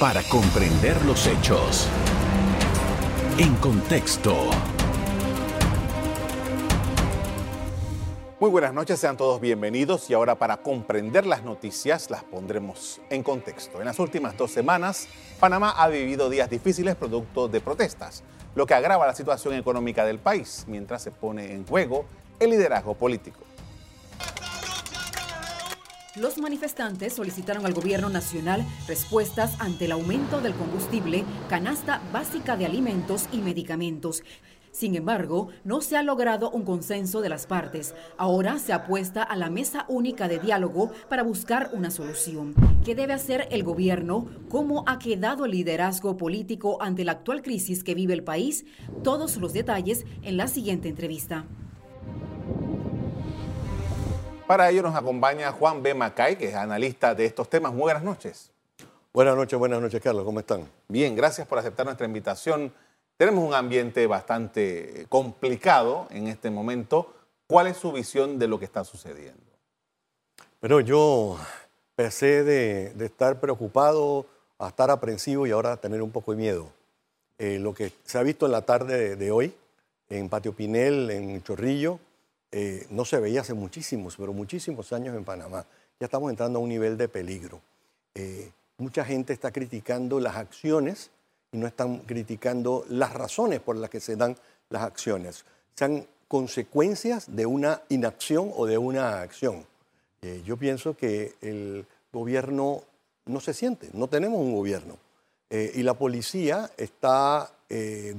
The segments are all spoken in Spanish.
para comprender los hechos. En contexto. Muy buenas noches, sean todos bienvenidos y ahora para comprender las noticias las pondremos en contexto. En las últimas dos semanas, Panamá ha vivido días difíciles producto de protestas, lo que agrava la situación económica del país mientras se pone en juego el liderazgo político. Los manifestantes solicitaron al gobierno nacional respuestas ante el aumento del combustible, canasta básica de alimentos y medicamentos. Sin embargo, no se ha logrado un consenso de las partes. Ahora se apuesta a la mesa única de diálogo para buscar una solución. ¿Qué debe hacer el gobierno? ¿Cómo ha quedado el liderazgo político ante la actual crisis que vive el país? Todos los detalles en la siguiente entrevista. Para ello nos acompaña Juan B. Macay, que es analista de estos temas. Muy buenas noches. Buenas noches, buenas noches, Carlos. ¿Cómo están? Bien, gracias por aceptar nuestra invitación. Tenemos un ambiente bastante complicado en este momento. ¿Cuál es su visión de lo que está sucediendo? Pero yo pasé de, de estar preocupado a estar aprensivo y ahora a tener un poco de miedo. Eh, lo que se ha visto en la tarde de, de hoy, en Patio Pinel, en Chorrillo, eh, no se veía hace muchísimos, pero muchísimos años en Panamá. Ya estamos entrando a un nivel de peligro. Eh, mucha gente está criticando las acciones y no están criticando las razones por las que se dan las acciones. Son consecuencias de una inacción o de una acción. Eh, yo pienso que el gobierno no se siente, no tenemos un gobierno. y la policía está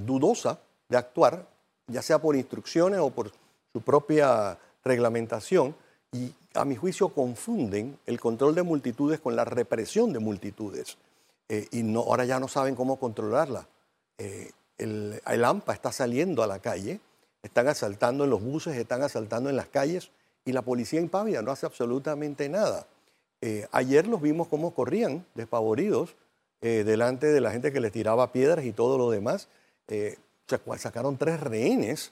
dudosa de actuar, ya sea por instrucciones o por su propia reglamentación y a mi juicio confunden el control de multitudes con la represión de multitudes eh, y no, ahora ya no saben cómo controlarla. Eh, el, el, AMPA está saliendo a la calle, están asaltando en los buses, están asaltando en las calles y la policía impávida no hace absolutamente nada. Eh, ayer los vimos cómo corrían despavoridos delante de la gente que les tiraba piedras y todo lo demás. sacaron tres rehenes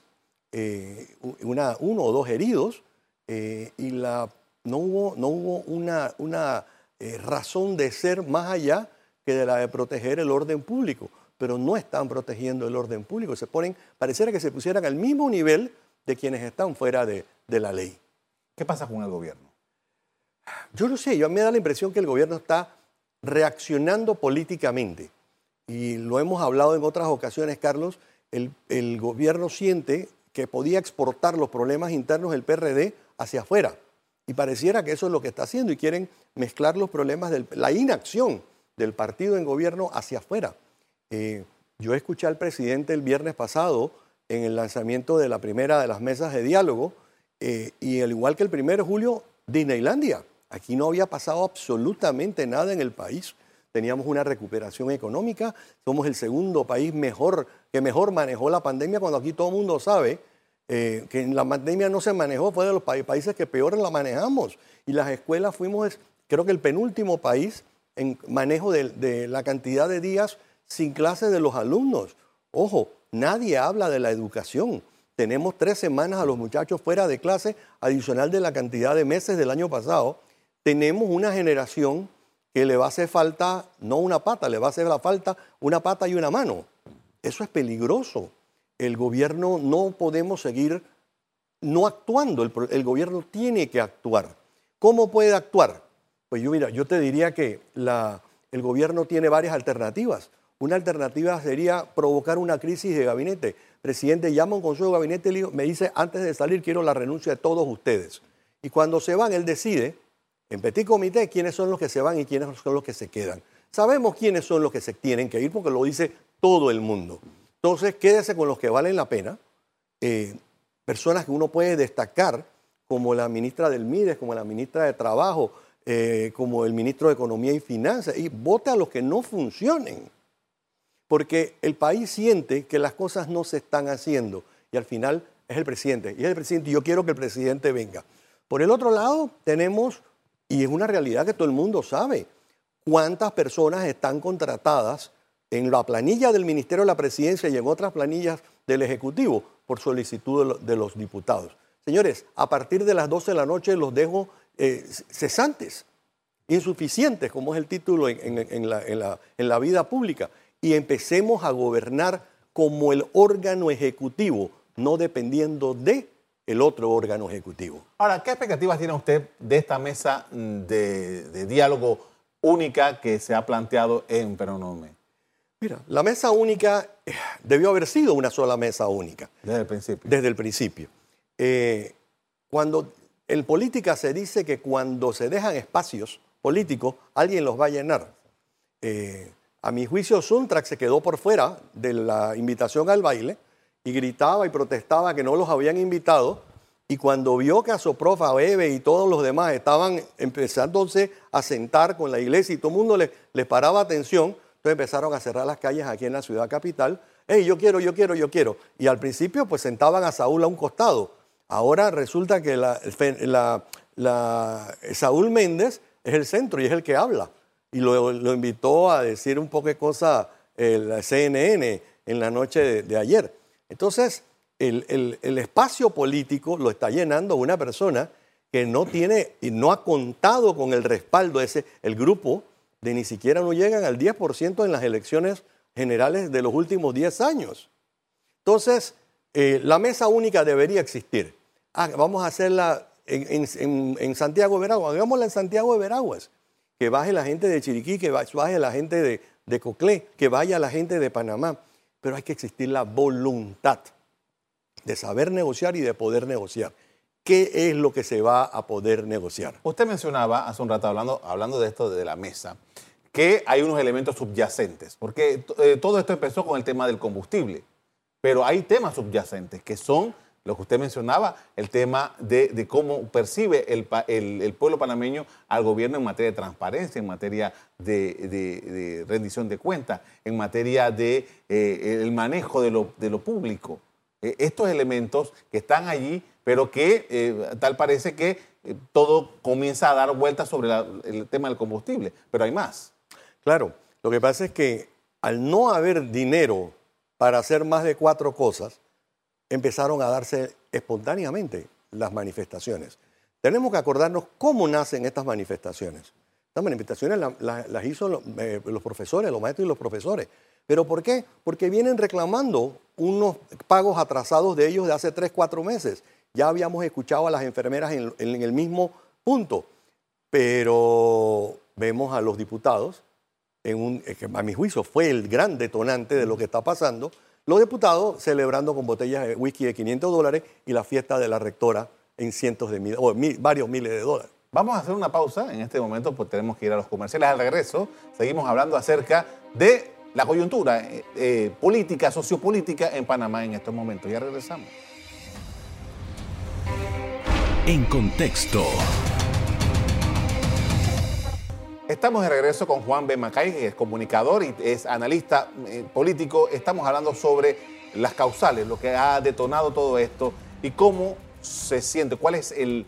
eh, una, uno o dos heridos eh, y la, no hubo, no hubo una, una eh, razón de ser más allá que de la de proteger el orden público. Pero no están protegiendo el orden público. Se ponen, pareciera que se pusieran al mismo nivel de quienes están fuera de, de la ley. ¿Qué pasa con el gobierno? Yo no sé, yo me da la impresión que el gobierno está reaccionando políticamente. Y lo hemos hablado en otras ocasiones, Carlos, el, el gobierno siente que podía exportar los problemas internos del PRD hacia afuera. Y pareciera que eso es lo que está haciendo y quieren mezclar los problemas de la inacción del partido en gobierno hacia afuera. Eh, yo escuché al presidente el viernes pasado en el lanzamiento de la primera de las mesas de diálogo eh, y al igual que el primero de julio, Disneylandia. Aquí no había pasado absolutamente nada en el país. Teníamos una recuperación económica, somos el segundo país mejor que mejor manejó la pandemia cuando aquí todo el mundo sabe eh, que la pandemia no se manejó, fue de los países que peor la manejamos. Y las escuelas fuimos, creo que el penúltimo país en manejo de, la cantidad de días sin clases de los alumnos. Ojo, nadie habla de la educación. Tenemos tres semanas a los muchachos fuera de clase, adicional de la cantidad de meses del año pasado. Tenemos una generación que le va a hacer falta, no una pata, le va a hacer la falta una pata y una mano. Eso es peligroso. El gobierno no podemos seguir no actuando, el, gobierno tiene que actuar. ¿Cómo puede actuar? Pues yo, mira, yo te diría que la, el gobierno tiene varias alternativas. Una alternativa sería provocar una crisis de gabinete. Presidente, llama a un consejo de gabinete y me dice, antes de salir quiero la renuncia de todos ustedes. Y cuando se van, él decide, en petit comité, quiénes son los que se van y quiénes son los que se quedan. Sabemos quiénes son los que se tienen que ir porque lo dice todo el mundo. Entonces, quédese con los que valen la pena, eh, personas que uno puede destacar, como la ministra del MIDES, como la ministra de Trabajo, eh, como el ministro de Economía y Finanzas, y vote a los que no funcionen. Porque el país siente que las cosas no se están haciendo y al final es el presidente. Y es el presidente, y yo quiero que el presidente venga. Por el otro lado, tenemos, y es una realidad que todo el mundo sabe, cuántas personas están contratadas en la planilla del Ministerio de la Presidencia y en otras planillas del Ejecutivo por solicitud de los diputados. Señores, a partir de las 12 de la noche los dejo eh, cesantes. insuficientes, como es el título en, la, vida pública, y empecemos a gobernar como el órgano ejecutivo, no dependiendo de el otro órgano ejecutivo. Ahora, ¿qué expectativas tiene usted de esta mesa de, diálogo única que se ha planteado en Peronome? Mira, la mesa única eh, debió haber sido una sola mesa única. Desde el principio. Desde el principio. Eh, cuando en política se dice que cuando se dejan espacios políticos, alguien los va a llenar. Eh, a mi juicio, Suntrax se quedó por fuera de la invitación al baile y gritaba y protestaba que no los habían invitado. Y cuando vio que a Soprofa, Bebe y todos los demás estaban empezándose a sentar con la iglesia y todo el mundo les, paraba atención, entonces empezaron a cerrar las calles aquí en la ciudad capital. Hey, yo quiero, yo quiero, yo quiero. Y al principio pues sentaban a Saúl a un costado Ahora resulta que Saúl Méndez es el centro y es el que habla. Y lo, invitó a decir un poco de cosas el CNN en la noche de, ayer. Entonces, el, espacio político lo está llenando una persona que no tiene y no ha contado con el respaldo ese, el grupo de ni siquiera no llegan al 10% en las elecciones generales de los últimos 10 años. Entonces, eh, la mesa única debería existir. Ah, vamos a hacerla en, Santiago de Veraguas, hagámosla en Santiago de Veraguas. Que baje la gente de Chiriquí, que baje la gente de, de Coclé, que vaya la gente de Panamá. Pero hay que existir la voluntad de saber negociar y de poder negociar. ¿Qué es lo que se va a poder negociar? Usted mencionaba hace un rato, hablando, hablando de esto de la mesa, que hay unos elementos subyacentes, porque eh, todo esto empezó con el tema del combustible, pero hay temas subyacentes que son lo que usted mencionaba, el tema de, cómo percibe el, pueblo panameño al gobierno en materia de transparencia, en materia de, rendición de cuentas, en materia de eh, manejo de lo, público. E, estos elementos que están allí, pero que eh, tal parece que eh, todo comienza a dar vueltas sobre el tema del combustible, pero hay más. Claro, lo que pasa es que al no haber dinero para hacer más de cuatro cosas, empezaron a darse espontáneamente las manifestaciones. Tenemos que acordarnos cómo nacen estas manifestaciones. Estas manifestaciones las, hizo eh, los, profesores, los maestros y los profesores. ¿Pero por qué? Porque vienen reclamando unos pagos atrasados de ellos de hace tres, cuatro meses. Ya habíamos escuchado a las enfermeras en, en el mismo punto. Pero vemos a los diputados, en un, que a mi juicio fue el gran detonante de lo que está pasando, los diputados celebrando con botellas de whisky de 500 dólares y la fiesta de la rectora en cientos de miles, o varios miles de dólares. Vamos a hacer una pausa en este momento, porque tenemos que ir a los comerciales. Al regreso, seguimos hablando acerca de la coyuntura eh, eh, política, sociopolítica en Panamá en estos momentos. Ya regresamos. En contexto. Estamos de regreso con Juan B. Macay, que es comunicador y es analista eh, político. Estamos hablando sobre las causales, lo que ha detonado todo esto y cómo se siente, cuál es el,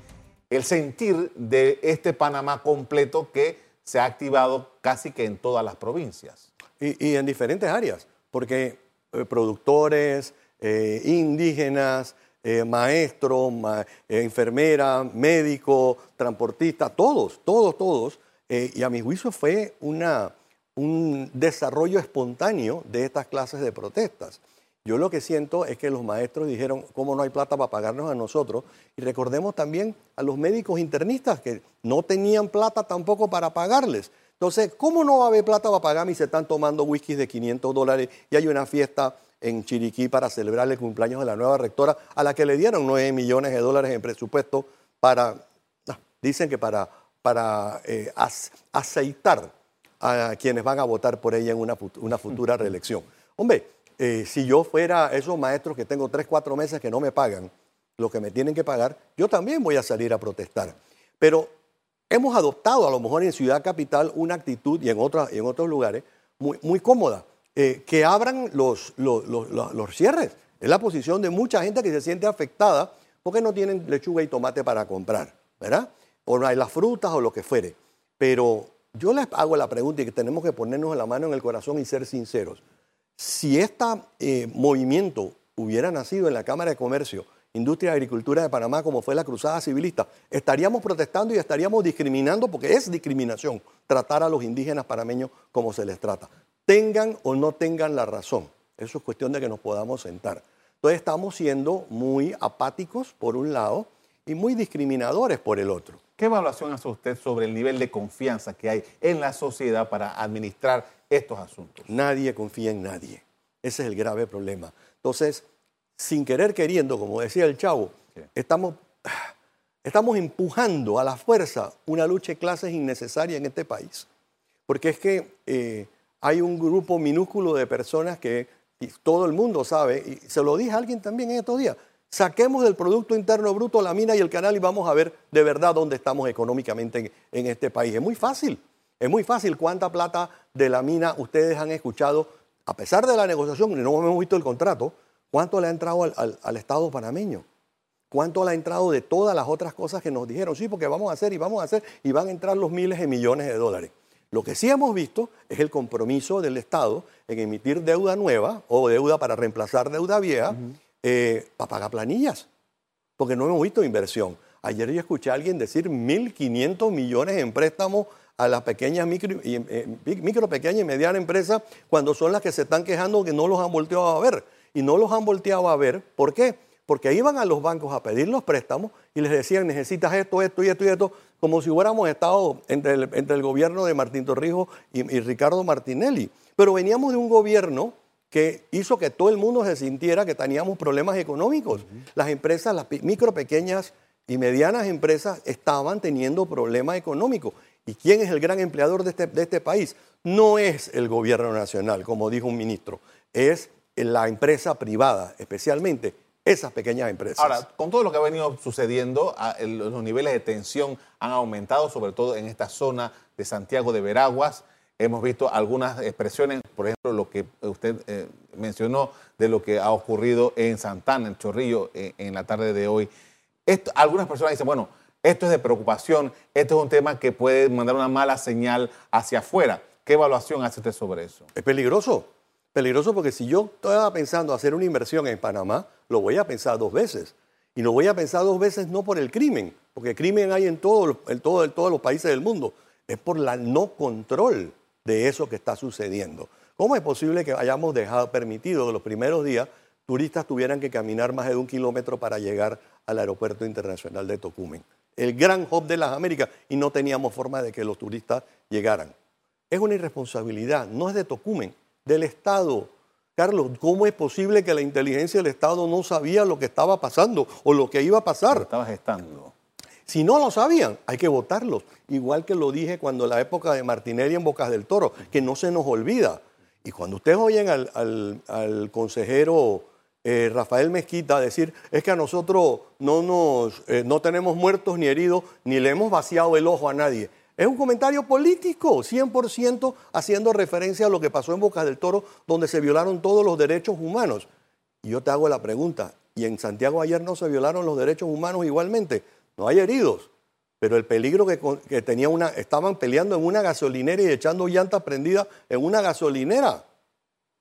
sentir de este Panamá completo que se ha activado casi que en todas las provincias. Y, en diferentes áreas, porque eh, productores, eh, indígenas, maestros, enfermeras, médicos, transportistas, todos, todos, todos eh, y a mi juicio fue un desarrollo espontáneo de estas clases de protestas. Yo lo que siento es que los maestros dijeron, ¿cómo no hay plata para pagarnos a nosotros? Y recordemos también a los médicos internistas que no tenían plata tampoco para pagarles. Entonces, ¿cómo no va a haber plata para pagarme si se están tomando whisky de 500 dólares y hay una fiesta en Chiriquí para celebrar el cumpleaños de la nueva rectora a la que le dieron 9 millones de dólares en presupuesto para, ah, dicen que para para eh, aceitar a quienes van a votar por ella en una, futura reelección. Hombre, eh, si yo fuera esos maestros que tengo tres, cuatro meses que no me pagan lo que me tienen que pagar, yo también voy a salir a protestar. Pero hemos adoptado a lo mejor en Ciudad Capital una actitud y en, en otros lugares muy, muy cómoda, eh, que abran los, los, los cierres. Es la posición de mucha gente que se siente afectada porque no tienen lechuga y tomate para comprar, ¿verdad? O las frutas o lo que fuere. Pero yo les hago la pregunta y que tenemos que ponernos la mano en el corazón y ser sinceros. Si este movimiento hubiera nacido en la Cámara de Comercio industria y agricultura de Panamá, como fue la cruzada civilista, estaríamos protestando y estaríamos discriminando, porque es discriminación tratar a los indígenas panameños como se les trata. Tengan o no tengan la razón. Eso es cuestión de que nos podamos sentar. Entonces estamos siendo muy apáticos por un lado y muy discriminadores por el otro. ¿Qué evaluación hace usted sobre el nivel de confianza que hay en la sociedad para administrar estos asuntos? Nadie confía en nadie. Ese es el grave problema. Entonces, sin querer queriendo, como decía el chavo, estamos, estamos empujando a la fuerza una lucha de clases innecesaria en este país. Porque es que eh, hay un grupo minúsculo de personas que todo el mundo sabe, y se lo dije a alguien también en estos días, saquemos del Producto Interno Bruto la mina y el canal y vamos a ver de verdad dónde estamos económicamente en este país. Es muy fácil, es muy fácil cuánta plata de la mina ustedes han escuchado a pesar de la negociación, no hemos visto el contrato, ¿cuánto le ha entrado al, Estado panameño? ¿Cuánto le ha entrado de todas las otras cosas que nos dijeron? Sí, porque vamos a hacer y vamos a hacer y van a entrar los miles de millones de dólares. Lo que sí hemos visto es el compromiso del Estado en emitir deuda nueva o deuda para reemplazar deuda vieja eh, para pagar planillas, porque no hemos visto inversión. Ayer yo escuché a alguien decir 1.500 millones en préstamos a las pequeñas, micro, eh, micro, pequeñas y medianas empresas cuando son las que se están quejando que no los han volteado a ver. Y no los han volteado a ver, ¿por qué? Porque iban a los bancos a pedir los préstamos y les decían, necesitas esto, esto y esto y esto, como si hubiéramos estado entre el, entre el gobierno de Martín Torrijos y, Ricardo Martinelli. Pero veníamos de un gobierno que hizo que todo el mundo se sintiera que teníamos problemas económicos. Las empresas, las micro, pequeñas y medianas empresas estaban teniendo problemas económicos. ¿Y quién es el gran empleador de este, de este país? No es el gobierno nacional, como dijo un ministro, es la empresa privada, especialmente esas pequeñas empresas. Ahora, con todo lo que ha venido sucediendo, los niveles de tensión han aumentado, sobre todo en esta zona de Santiago de Veraguas. Hemos visto algunas expresiones, por ejemplo, lo que usted eh, mencionó de lo que ha ocurrido en Santana, en Chorrillo, eh, en la tarde de hoy. algunas personas dicen, bueno, esto es de preocupación, esto es un tema que puede mandar una mala señal hacia afuera. ¿Qué evaluación hace usted sobre eso? Es peligroso, peligroso porque si yo estaba pensando hacer una inversión en Panamá, lo voy a pensar dos veces. Y lo voy a pensar dos veces no por el crimen, porque crimen hay en, todo, en, todo, en todos los países del mundo, es por la no control de eso que está sucediendo. ¿Cómo es posible que hayamos dejado permitido que los primeros días turistas tuvieran que caminar más de un kilómetro para llegar al aeropuerto internacional de Tocumen? el gran hub de las Américas, y no teníamos forma de que los turistas llegaran. Es una irresponsabilidad, no es de Tocumen, del Estado. Carlos, ¿cómo es posible que la inteligencia del Estado no sabía lo que estaba pasando o lo que iba a pasar? Lo estaba gestando. Si no lo sabían, hay que votarlos. Igual que lo dije cuando la época de Martinelli en Bocas del Toro, que no se nos olvida. Y cuando ustedes oyen al, consejero eh, Rafael Mezquita decir es que a nosotros no, eh, no tenemos muertos ni heridos, ni le hemos vaciado el ojo a nadie. Es un comentario político, 100% haciendo referencia a lo que pasó en Boca del Toro, donde se violaron todos los derechos humanos. Y yo te hago la pregunta, ¿y en Santiago ayer no se violaron los derechos humanos igualmente? No hay heridos, pero el peligro que, tenía una, estaban peleando en una gasolinera y echando llantas prendidas en una gasolinera.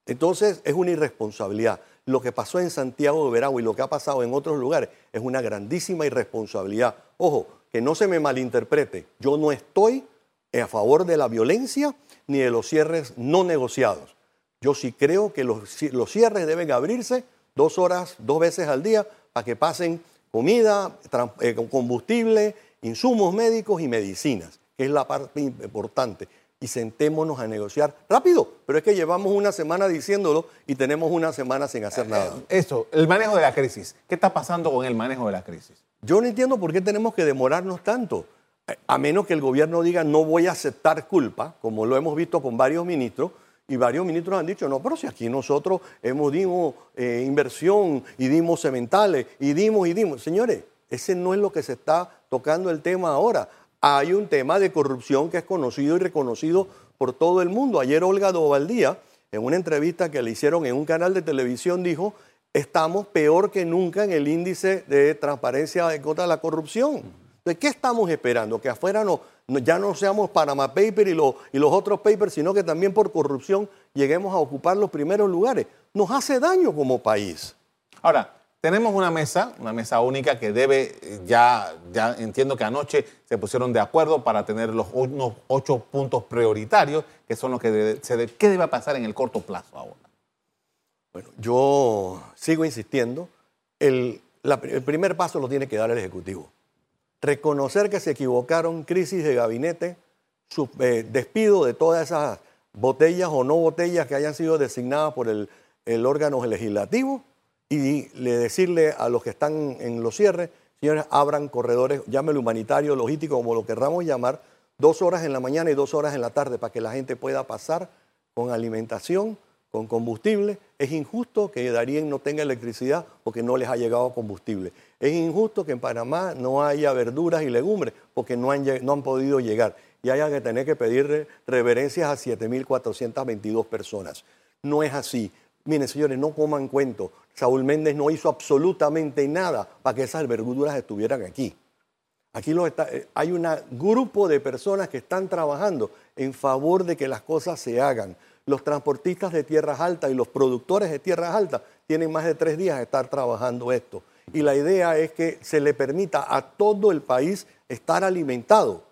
Entonces es una irresponsabilidad lo que pasó en Santiago de Veragua y lo que ha pasado en otros lugares es una grandísima irresponsabilidad. Ojo, que no se me malinterprete, yo no estoy a favor de la violencia ni de los cierres no negociados. Yo sí creo que los, cierres deben abrirse dos horas, dos veces al día, para que pasen comida, eh, combustible, insumos médicos y medicinas, que es la parte importante y sentémonos a negociar rápido. Pero es que llevamos una semana diciéndolo y tenemos una semana sin hacer nada. Eh, eso, el manejo de la crisis. ¿Qué está pasando con el manejo de la crisis? Yo no entiendo por qué tenemos que demorarnos tanto. A menos que el gobierno diga no voy a aceptar culpa, como lo hemos visto con varios ministros, y varios ministros han dicho, no, pero si aquí nosotros hemos dimos eh, inversión y dimos cementales y dimos y dimos. Señores, ese no es lo que se está tocando el tema ahora hay un tema de corrupción que es conocido y reconocido por todo el mundo. Ayer Olga Dovaldía, en una entrevista que le hicieron en un canal de televisión, dijo, estamos peor que nunca en el índice de transparencia contra la corrupción. ¿De qué estamos esperando? Que afuera no, ya no seamos Panama Paper y, y los otros papers, sino que también por corrupción lleguemos a ocupar los primeros lugares. Nos hace daño como país. Ahora, tenemos una mesa, una mesa única que debe, ya, ya entiendo que anoche se pusieron de acuerdo para tener los unos ocho puntos prioritarios, que son los que debe, se ¿qué debe pasar en el corto plazo ahora? Bueno, yo sigo insistiendo, el, el primer paso lo tiene que dar el Ejecutivo. Reconocer que se equivocaron, crisis de gabinete, eh, despido de todas esas botellas o no botellas que hayan sido designadas por el, el órgano legislativo y le decirle a los que están en los cierres, señores, abran corredores, llámelo humanitario, logístico, como lo querramos llamar, dos horas en la mañana y dos horas en la tarde para que la gente pueda pasar con alimentación, con combustible. Es injusto que Darien no tenga electricidad porque no les ha llegado combustible. Es injusto que en Panamá no haya verduras y legumbres porque no han, no han podido llegar y haya que tener que pedir reverencias a 7.422 personas. No es así. Miren, señores, no coman cuento. Saúl Méndez no hizo absolutamente nada para que esas verduras estuvieran aquí. Aquí eh, hay un grupo de personas que están trabajando en favor de que las cosas se hagan. Los transportistas de tierras altas y los productores de tierras altas tienen más de tres días de estar trabajando esto. Y la idea es que se le permita a todo el país estar alimentado.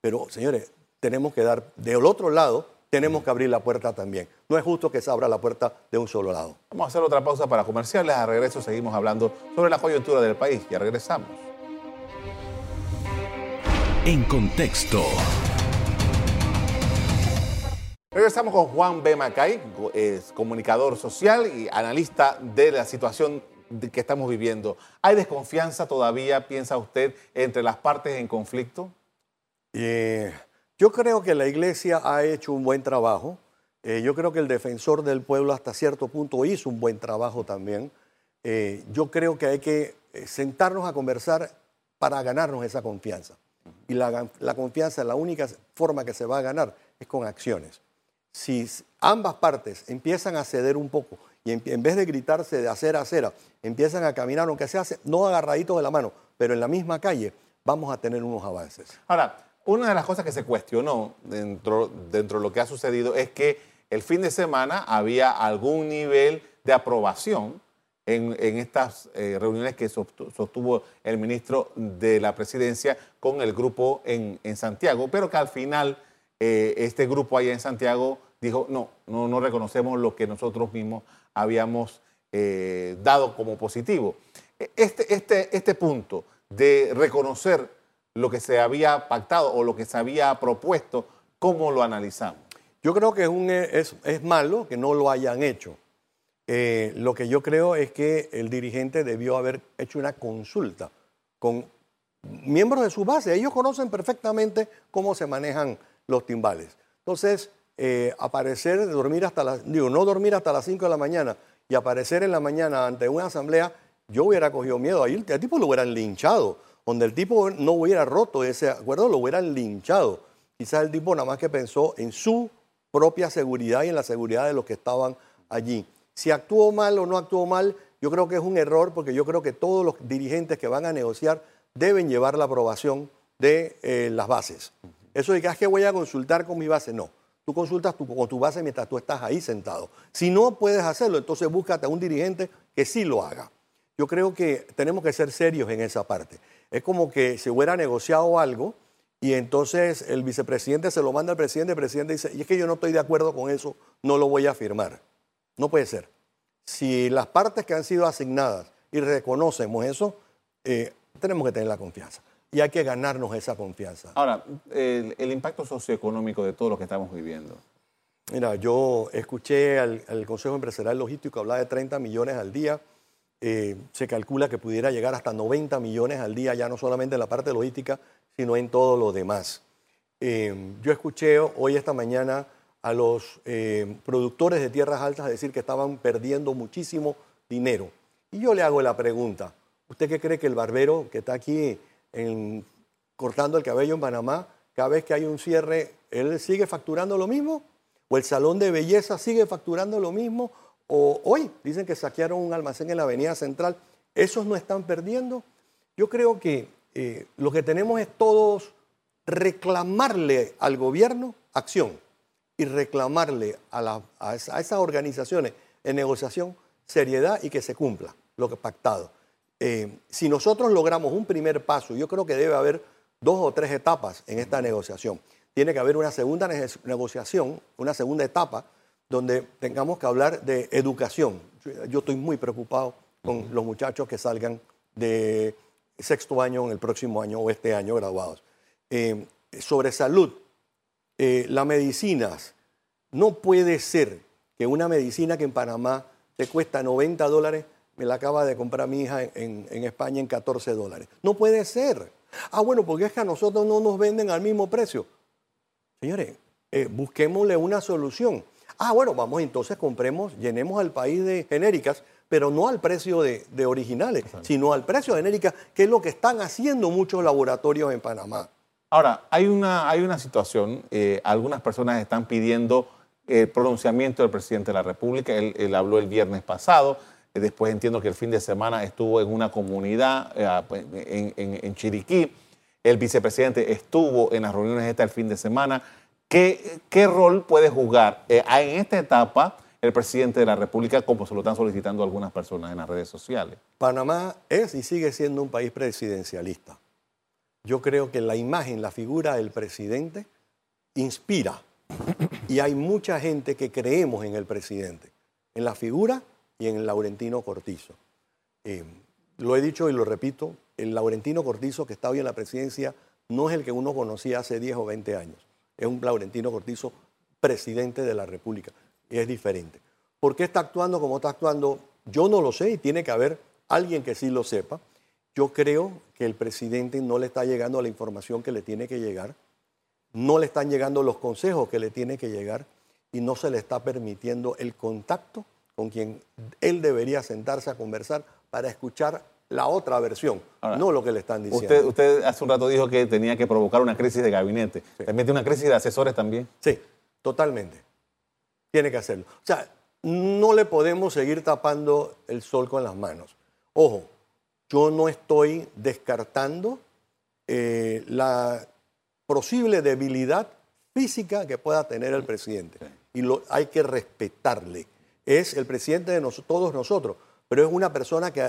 Pero, señores, tenemos que dar del otro lado tenemos que abrir la puerta también. No es justo que se abra la puerta de un solo lado. Vamos a hacer otra pausa para comerciales. A regreso seguimos hablando sobre la coyuntura del país. Ya regresamos. En contexto. Regresamos con Juan B. Macay, es comunicador social y analista de la situación que estamos viviendo. ¿Hay desconfianza todavía, piensa usted, entre las partes en conflicto? Eh, yo creo que la iglesia ha hecho un buen trabajo. Eh, yo creo que el defensor del pueblo hasta cierto punto hizo un buen trabajo también. Eh, yo creo que hay que sentarnos a conversar para ganarnos esa confianza. Y la, confianza, la única forma que se va a ganar es con acciones. Si ambas partes empiezan a ceder un poco y en, vez de gritarse de acera a acera, empiezan a caminar, aunque se hace, no agarraditos de la mano, pero en la misma calle, vamos a tener unos avances. Ahora, una de las cosas que se cuestionó dentro, dentro de lo que ha sucedido es que el fin de semana había algún nivel de aprobación en, estas eh, reuniones que sostuvo el ministro de la presidencia con el grupo en, Santiago, pero que al final eh, este grupo allá en Santiago dijo, no, no, no reconocemos lo que nosotros mismos habíamos eh, dado como positivo. Este, este, este punto de reconocer lo que se había pactado o lo que se había propuesto, ¿cómo lo analizamos? Yo creo que es, un, es, es malo que no lo hayan hecho. Eh, lo que yo creo es que el dirigente debió haber hecho una consulta con miembros de su base. Ellos conocen perfectamente cómo se manejan los timbales. Entonces, eh, aparecer, dormir hasta las, digo, no dormir hasta las 5 de la mañana y aparecer en la mañana ante una asamblea, yo hubiera cogido miedo. Ahí el tipo lo hubieran linchado donde el tipo no hubiera roto ese acuerdo, lo hubieran linchado. Quizás el tipo nada más que pensó en su propia seguridad y en la seguridad de los que estaban allí. Si actuó mal o no actuó mal, yo creo que es un error porque yo creo que todos los dirigentes que van a negociar deben llevar la aprobación de eh, las bases. Eso de que, es que voy a consultar con mi base, no. Tú consultas con tu base mientras tú estás ahí sentado. Si no puedes hacerlo, entonces búscate a un dirigente que sí lo haga. Yo creo que tenemos que ser serios en esa parte. Es como que se hubiera negociado algo y entonces el vicepresidente se lo manda al presidente, el presidente dice, y es que yo no estoy de acuerdo con eso, no lo voy a firmar. No puede ser. Si las partes que han sido asignadas y reconocemos eso, eh, tenemos que tener la confianza. Y hay que ganarnos esa confianza. Ahora, el, impacto socioeconómico de todo lo que estamos viviendo. Mira, yo escuché al, al Consejo Empresarial Logístico hablar de 30 millones al día eh, se calcula que pudiera llegar hasta 90 millones al día, ya no solamente en la parte logística, sino en todo lo demás. Eh, yo escuché hoy esta mañana a los eh, productores de tierras altas decir que estaban perdiendo muchísimo dinero. Y yo le hago la pregunta, ¿usted qué cree que el barbero que está aquí cortando el cabello en Panamá, cada vez que hay un cierre, él sigue facturando lo mismo? ¿O el salón de belleza sigue facturando lo mismo? O hoy dicen que saquearon un almacén en la Avenida Central. ¿Esos no están perdiendo? Yo creo que eh, lo que tenemos es todos reclamarle al gobierno acción y reclamarle a, a esas organizaciones en negociación seriedad y que se cumpla lo que pactado. Eh, si nosotros logramos un primer paso, yo creo que debe haber dos o tres etapas en esta negociación. Tiene que haber una segunda negociación, una segunda etapa, donde tengamos que hablar de educación. Yo estoy muy preocupado con los muchachos que salgan de sexto año en el próximo año o este año graduados. Eh, sobre salud, eh, las medicinas. No puede ser que una medicina que en Panamá te cuesta 90 dólares, me la acaba de comprar mi hija en, España en 14 dólares. No puede ser. Ah, bueno, porque es que a nosotros no nos venden al mismo precio. Señores, eh, busquémosle una solución. Ah, bueno, vamos entonces, compremos, llenemos al país de genéricas, pero no al precio de, originales, sino al precio de genéricas, que es lo que están haciendo muchos laboratorios en Panamá. Ahora, hay una, hay una situación, eh, algunas personas están pidiendo el pronunciamiento del presidente de la República, él, habló el viernes pasado, después entiendo que el fin de semana estuvo en una comunidad eh, pues, en, Chiriquí, el vicepresidente estuvo en las reuniones esta el fin de semana. ¿Qué, qué rol puede jugar en esta etapa el presidente de la República como se lo están solicitando algunas personas en las redes sociales? Panamá es y sigue siendo un país presidencialista. Yo creo que la imagen, la figura del presidente inspira. Y hay mucha gente que creemos en el presidente, en la figura y en el Laurentino Cortizo. Eh, lo he dicho y lo repito, el Laurentino Cortizo que está hoy en la presidencia no es el que uno conocía hace 10 o 20 años. Es un Laurentino Cortizo presidente de la República. Es diferente. ¿Por qué está actuando como está actuando? Yo no lo sé y tiene que haber alguien que sí lo sepa. Yo creo que el presidente no le está llegando la información que le tiene que llegar, no le están llegando los consejos que le tiene que llegar y no se le está permitiendo el contacto con quien él debería sentarse a conversar para escuchar la otra versión, no lo que le están diciendo. Usted, hace un rato dijo que tenía que provocar una crisis de gabinete. ¿También tiene una crisis de asesores también? Sí, totalmente. Tiene que hacerlo. O sea, no le podemos seguir tapando el sol con las manos. Ojo, yo no estoy descartando eh, la posible debilidad física que pueda tener el presidente. Y lo, hay que respetarle. Es el presidente de todos nosotros, pero es una persona que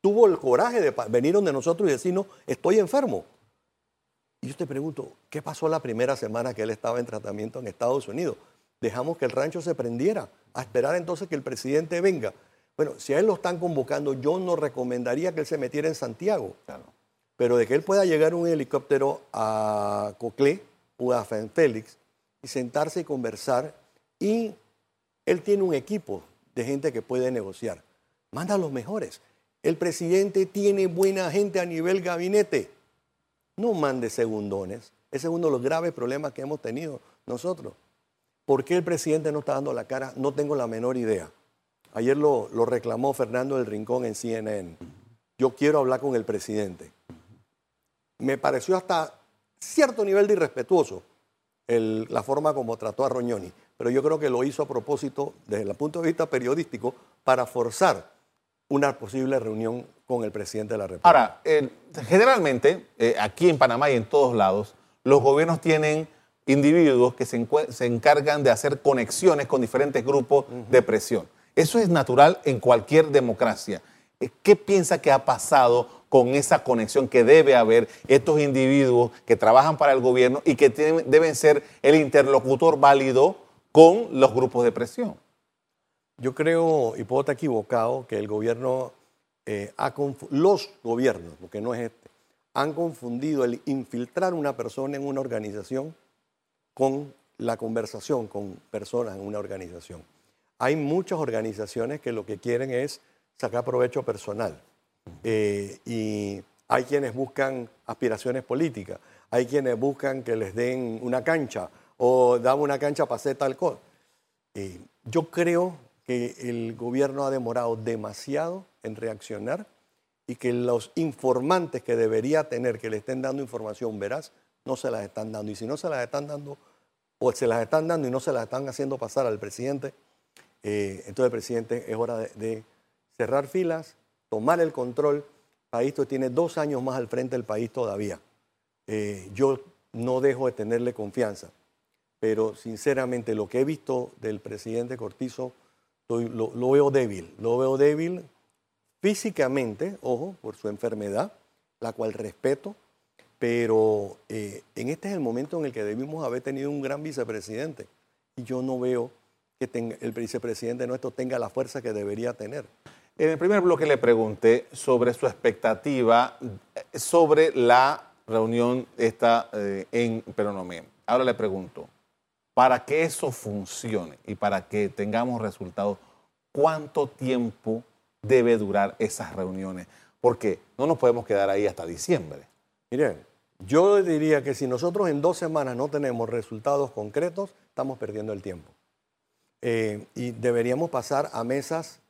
tuvo el coraje de venir donde nosotros y decirnos, estoy enfermo. Y yo te pregunto, ¿qué pasó la primera semana que él estaba en tratamiento en Estados Unidos? Dejamos que el rancho se prendiera, a esperar entonces que el presidente venga. Bueno, si a él lo están convocando, yo no recomendaría que él se metiera en Santiago. Pero de que él pueda llegar un helicóptero a Coclé o a Félix y sentarse y conversar, y él tiene un equipo de gente que puede negociar. Manda a los mejores. El presidente tiene buena gente a nivel gabinete. No mande segundones. Ese es uno de los graves problemas que hemos tenido nosotros. ¿Por qué el presidente no está dando la cara? No tengo la menor idea. Ayer lo, reclamó Fernando del Rincón en CNN. Yo quiero hablar con el presidente. Me pareció hasta cierto nivel de irrespetuoso la forma como trató a Roñoni, pero yo creo que lo hizo a propósito, desde el punto de vista periodístico, para forzar una posible reunión con el presidente de la República. Ahora, generalmente, eh, aquí en Panamá y en todos lados, los gobiernos tienen individuos que se, se encargan de hacer conexiones con diferentes grupos de presión. Eso es natural en cualquier democracia. Eh, ¿Qué piensa que ha pasado con esa conexión que debe haber estos individuos que trabajan para el gobierno y que deben ser el interlocutor válido con los grupos de presión? Yo creo, y puedo estar equivocado, que el gobierno, eh, ha los gobiernos, porque no es este, han confundido el infiltrar una persona en una organización con la conversación con personas en una organización. Hay muchas organizaciones que lo que quieren es sacar provecho personal. Eh, y hay quienes buscan aspiraciones políticas, hay quienes buscan que les den una cancha o dan una cancha para hacer tal cosa. Eh, yo creo que el gobierno ha demorado demasiado en reaccionar y que los informantes que debería tener, que le estén dando información veraz, no se las están dando. Y si no se las están dando, o se las están dando y no se las están haciendo pasar al presidente, eh, entonces, presidente, es hora de, cerrar filas, tomar el control. País tiene dos años más al frente del país todavía. Eh, yo no dejo de tenerle confianza, pero sinceramente lo que he visto del presidente Cortizo lo, veo débil, lo veo débil físicamente, ojo, por su enfermedad, la cual respeto, pero eh, en este es el momento en el que debimos haber tenido un gran vicepresidente. Y yo no veo que el vicepresidente nuestro tenga la fuerza que debería tener. En el primer bloque le pregunté sobre su expectativa eh, sobre la reunión esta eh, en Peronomé. Ahora le pregunto, para que eso funcione y para que tengamos resultados, ¿cuánto tiempo debe durar esas reuniones? Porque no nos podemos quedar ahí hasta diciembre. Miren, yo diría que si nosotros en dos semanas no tenemos resultados concretos, estamos perdiendo el tiempo. Eh, y deberíamos pasar a mesas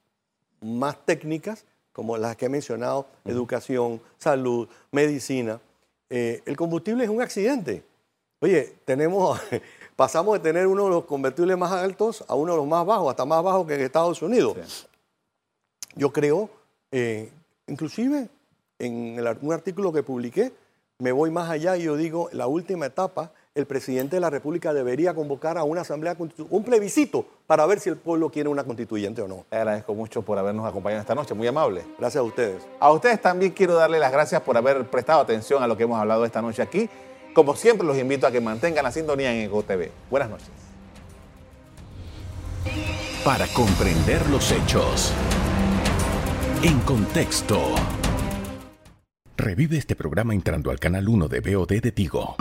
más técnicas, como las que he mencionado, educación, salud, medicina. Eh, el combustible es un accidente. Oye, tenemos, pasamos de tener uno de los combustibles más altos a uno de los más bajos, hasta más bajo que en Estados Unidos. Yo creo, eh, inclusive en un artículo que publiqué, me voy más allá y yo digo, la última etapa, el presidente de la República debería convocar a una asamblea, un plebiscito, para ver si el pueblo quiere una constituyente o no. Le agradezco mucho por habernos acompañado esta noche, muy amable. Gracias a ustedes. A ustedes también quiero darle las gracias por haber prestado atención a lo que hemos hablado esta noche aquí. Como siempre, los invito a que mantengan la sintonía en EcoTV. Buenas noches. Para comprender los hechos. En contexto. Revive este programa entrando al canal 1 de BOD de Tigo.